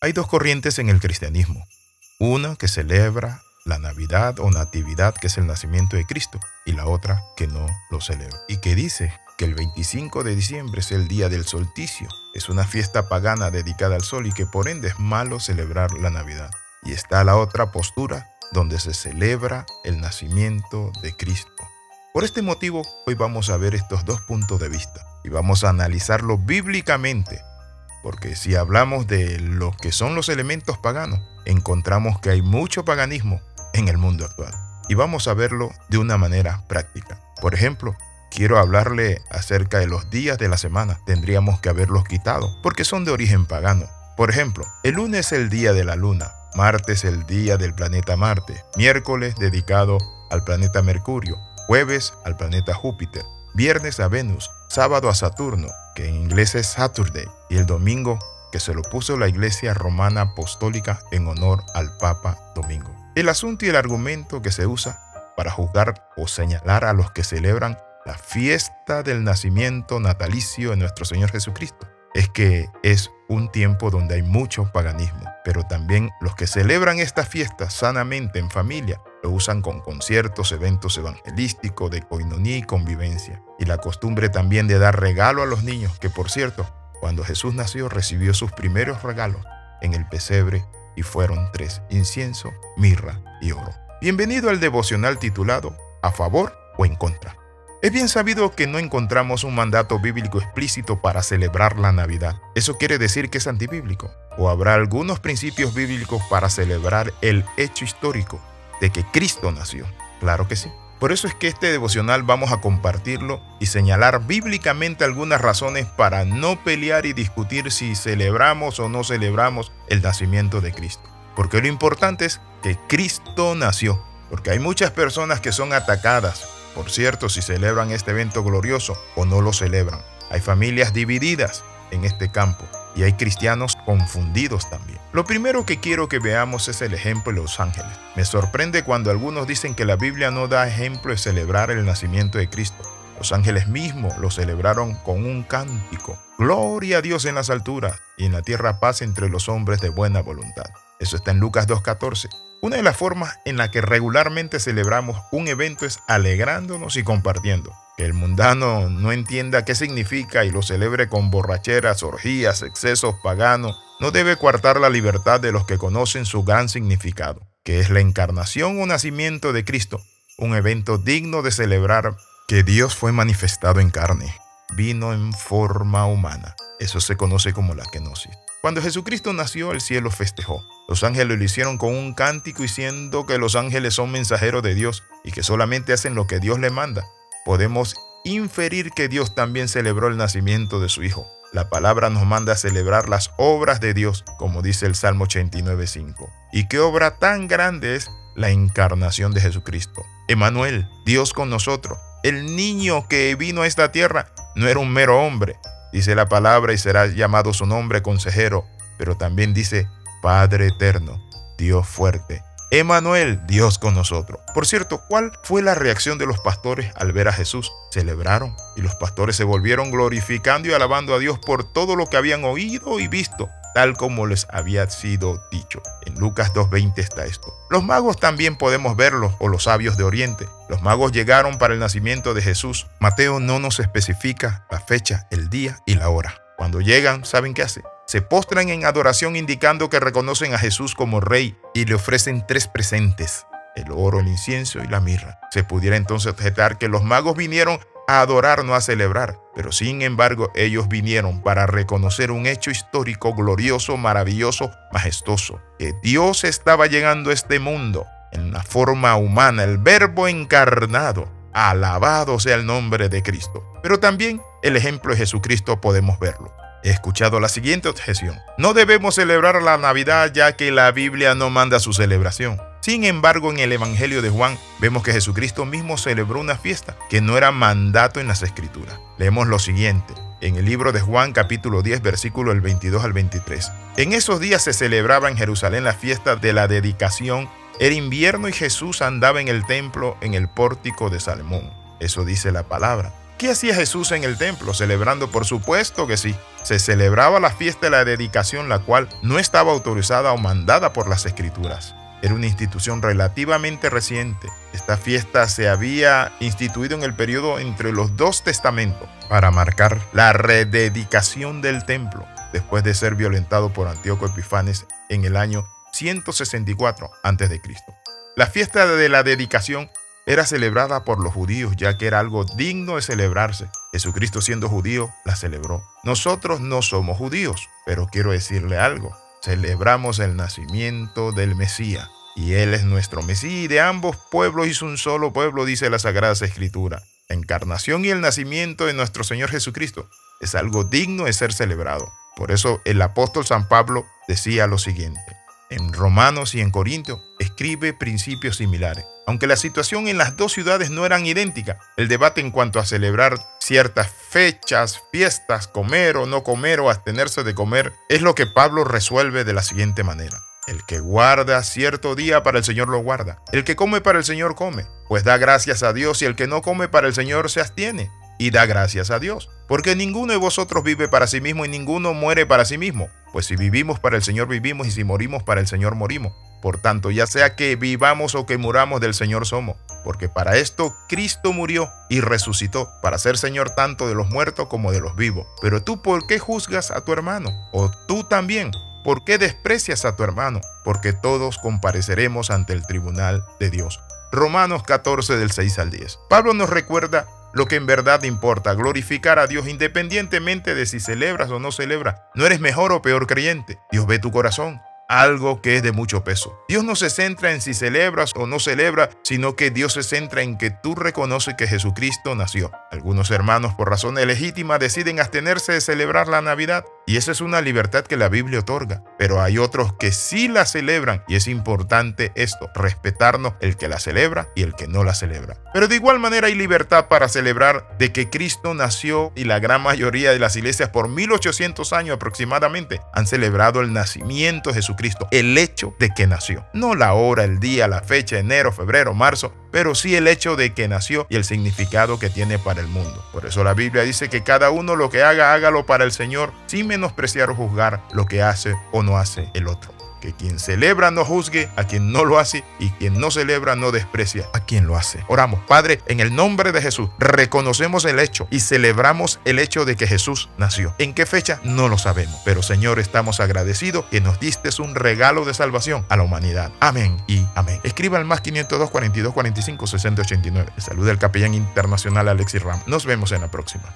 Hay dos corrientes en el cristianismo. Una que celebra la Navidad o Natividad, que es el nacimiento de Cristo, y la otra que no lo celebra. Y que dice que el 25 de diciembre es el día del solsticio. Es una fiesta pagana dedicada al sol y que por ende es malo celebrar la Navidad. Y está la otra postura donde se celebra el nacimiento de Cristo. Por este motivo, hoy vamos a ver estos dos puntos de vista y vamos a analizarlo bíblicamente, porque si hablamos de lo que son los elementos paganos, encontramos que hay mucho paganismo en el mundo actual. Y vamos a verlo de una manera práctica. Por ejemplo, quiero hablarle acerca de los días de la semana. Tendríamos que haberlos quitado, porque son de origen pagano. Por ejemplo, el lunes es el día de la luna, martes el día del planeta Marte, miércoles dedicado al planeta Mercurio, jueves al planeta Júpiter, viernes a Venus, sábado a Saturno, en inglés es Saturday, y el domingo que se lo puso la Iglesia Romana Apostólica en honor al Papa Domingo. El asunto y el argumento que se usa para juzgar o señalar a los que celebran la fiesta del nacimiento natalicio de nuestro Señor Jesucristo es que es un tiempo donde hay mucho paganismo, pero también los que celebran esta fiesta sanamente en familia lo usan con conciertos, eventos evangelísticos, de coinonía y convivencia. Y la costumbre también de dar regalo a los niños, que por cierto, cuando Jesús nació recibió sus primeros regalos en el pesebre y fueron tres, incienso, mirra y oro. Bienvenido al devocional titulado A favor o en contra. Es bien sabido que no encontramos un mandato bíblico explícito para celebrar la Navidad. ¿Eso quiere decir que es antibíblico? ¿O habrá algunos principios bíblicos para celebrar el hecho histórico de que Cristo nació? Claro que sí. Por eso es que este devocional vamos a compartirlo y señalar bíblicamente algunas razones para no pelear y discutir si celebramos o no celebramos el nacimiento de Cristo. Porque lo importante es que Cristo nació. Porque hay muchas personas que son atacadas por cierto, si celebran este evento glorioso o no lo celebran. Hay familias divididas en este campo y hay cristianos confundidos también. Lo primero que quiero que veamos es el ejemplo de los ángeles. Me sorprende cuando algunos dicen que la Biblia no da ejemplo de celebrar el nacimiento de Cristo. Los ángeles mismos lo celebraron con un cántico. Gloria a Dios en las alturas y en la tierra paz entre los hombres de buena voluntad. Eso está en Lucas 2.14. Una de las formas en la que regularmente celebramos un evento es alegrándonos y compartiendo. Que el mundano no entienda qué significa y lo celebre con borracheras, orgías, excesos paganos, no debe coartar la libertad de los que conocen su gran significado, que es la encarnación o nacimiento de Cristo, un evento digno de celebrar que Dios fue manifestado en carne, vino en forma humana. Eso se conoce como la kenosis. Cuando Jesucristo nació, el cielo festejó. Los ángeles lo hicieron con un cántico diciendo que los ángeles son mensajeros de Dios y que solamente hacen lo que Dios le manda. Podemos inferir que Dios también celebró el nacimiento de su Hijo. La palabra nos manda a celebrar las obras de Dios, como dice el Salmo 89.5. ¿Y qué obra tan grande es la encarnación de Jesucristo? Emanuel, Dios con nosotros. El niño que vino a esta tierra no era un mero hombre, Dice la palabra y será llamado su nombre consejero, pero también dice Padre eterno, Dios fuerte. Emanuel, Dios con nosotros. Por cierto, ¿cuál fue la reacción de los pastores al ver a Jesús? Celebraron y los pastores se volvieron glorificando y alabando a Dios por todo lo que habían oído y visto tal como les había sido dicho. En Lucas 2.20 está esto. Los magos también podemos verlos, o los sabios de Oriente. Los magos llegaron para el nacimiento de Jesús. Mateo no nos especifica la fecha, el día y la hora. Cuando llegan, ¿saben qué hacen? Se postran en adoración indicando que reconocen a Jesús como rey y le ofrecen tres presentes, el oro, el incienso y la mirra. Se pudiera entonces objetar que los magos vinieron a adorar, no a celebrar. Pero sin embargo, ellos vinieron para reconocer un hecho histórico glorioso, maravilloso, majestuoso, que Dios estaba llegando a este mundo en la forma humana, el verbo encarnado. Alabado sea el nombre de Cristo. Pero también el ejemplo de Jesucristo podemos verlo. He escuchado la siguiente objeción. No debemos celebrar la Navidad ya que la Biblia no manda su celebración. Sin embargo, en el Evangelio de Juan vemos que Jesucristo mismo celebró una fiesta que no era mandato en las Escrituras. Leemos lo siguiente. En el libro de Juan capítulo 10 versículo del 22 al 23. En esos días se celebraba en Jerusalén la fiesta de la dedicación. Era invierno y Jesús andaba en el templo en el pórtico de Salmón. Eso dice la palabra. ¿Qué hacía Jesús en el templo? Celebrando, por supuesto que sí. Se celebraba la fiesta de la dedicación, la cual no estaba autorizada o mandada por las escrituras. Era una institución relativamente reciente. Esta fiesta se había instituido en el periodo entre los dos testamentos para marcar la rededicación del templo después de ser violentado por Antíoco Epifanes en el año 164 a.C. La fiesta de la dedicación era celebrada por los judíos ya que era algo digno de celebrarse. Jesucristo siendo judío la celebró. Nosotros no somos judíos, pero quiero decirle algo. Celebramos el nacimiento del Mesías y Él es nuestro Mesías y de ambos pueblos hizo un solo pueblo, dice la Sagrada Escritura. La encarnación y el nacimiento de nuestro Señor Jesucristo es algo digno de ser celebrado. Por eso el apóstol San Pablo decía lo siguiente. En Romanos y en Corintios escribe principios similares. Aunque la situación en las dos ciudades no eran idénticas, el debate en cuanto a celebrar ciertas fechas, fiestas, comer o no comer o abstenerse de comer, es lo que Pablo resuelve de la siguiente manera. El que guarda cierto día para el Señor lo guarda. El que come para el Señor come, pues da gracias a Dios y el que no come para el Señor se abstiene y da gracias a Dios. Porque ninguno de vosotros vive para sí mismo y ninguno muere para sí mismo. Pues si vivimos para el Señor vivimos y si morimos para el Señor morimos. Por tanto, ya sea que vivamos o que muramos del Señor somos. Porque para esto Cristo murió y resucitó, para ser Señor tanto de los muertos como de los vivos. Pero tú, ¿por qué juzgas a tu hermano? ¿O tú también? ¿Por qué desprecias a tu hermano? Porque todos compareceremos ante el tribunal de Dios. Romanos 14 del 6 al 10. Pablo nos recuerda lo que en verdad importa, glorificar a Dios independientemente de si celebras o no celebras. No eres mejor o peor creyente. Dios ve tu corazón algo que es de mucho peso. Dios no se centra en si celebras o no celebras, sino que Dios se centra en que tú reconoces que Jesucristo nació. Algunos hermanos por razones legítimas deciden abstenerse de celebrar la Navidad y esa es una libertad que la Biblia otorga. Pero hay otros que sí la celebran y es importante esto, respetarnos el que la celebra y el que no la celebra. Pero de igual manera hay libertad para celebrar de que Cristo nació y la gran mayoría de las iglesias por 1800 años aproximadamente han celebrado el nacimiento de Jesucristo, el hecho de que nació. No la hora, el día, la fecha, enero, febrero, marzo, pero sí el hecho de que nació y el significado que tiene para el mundo. Por eso la Biblia dice que cada uno lo que haga, hágalo para el Señor, menospreciar o juzgar lo que hace o no hace el otro que quien celebra no juzgue a quien no lo hace y quien no celebra no desprecia a quien lo hace. Oramos, Padre, en el nombre de Jesús, reconocemos el hecho y celebramos el hecho de que Jesús nació. ¿En qué fecha? No lo sabemos, pero Señor, estamos agradecidos que nos diste un regalo de salvación a la humanidad. Amén y amén. Escriba al más 502 42 45 60 89. Saluda el capellán internacional Alexis Ram. Nos vemos en la próxima.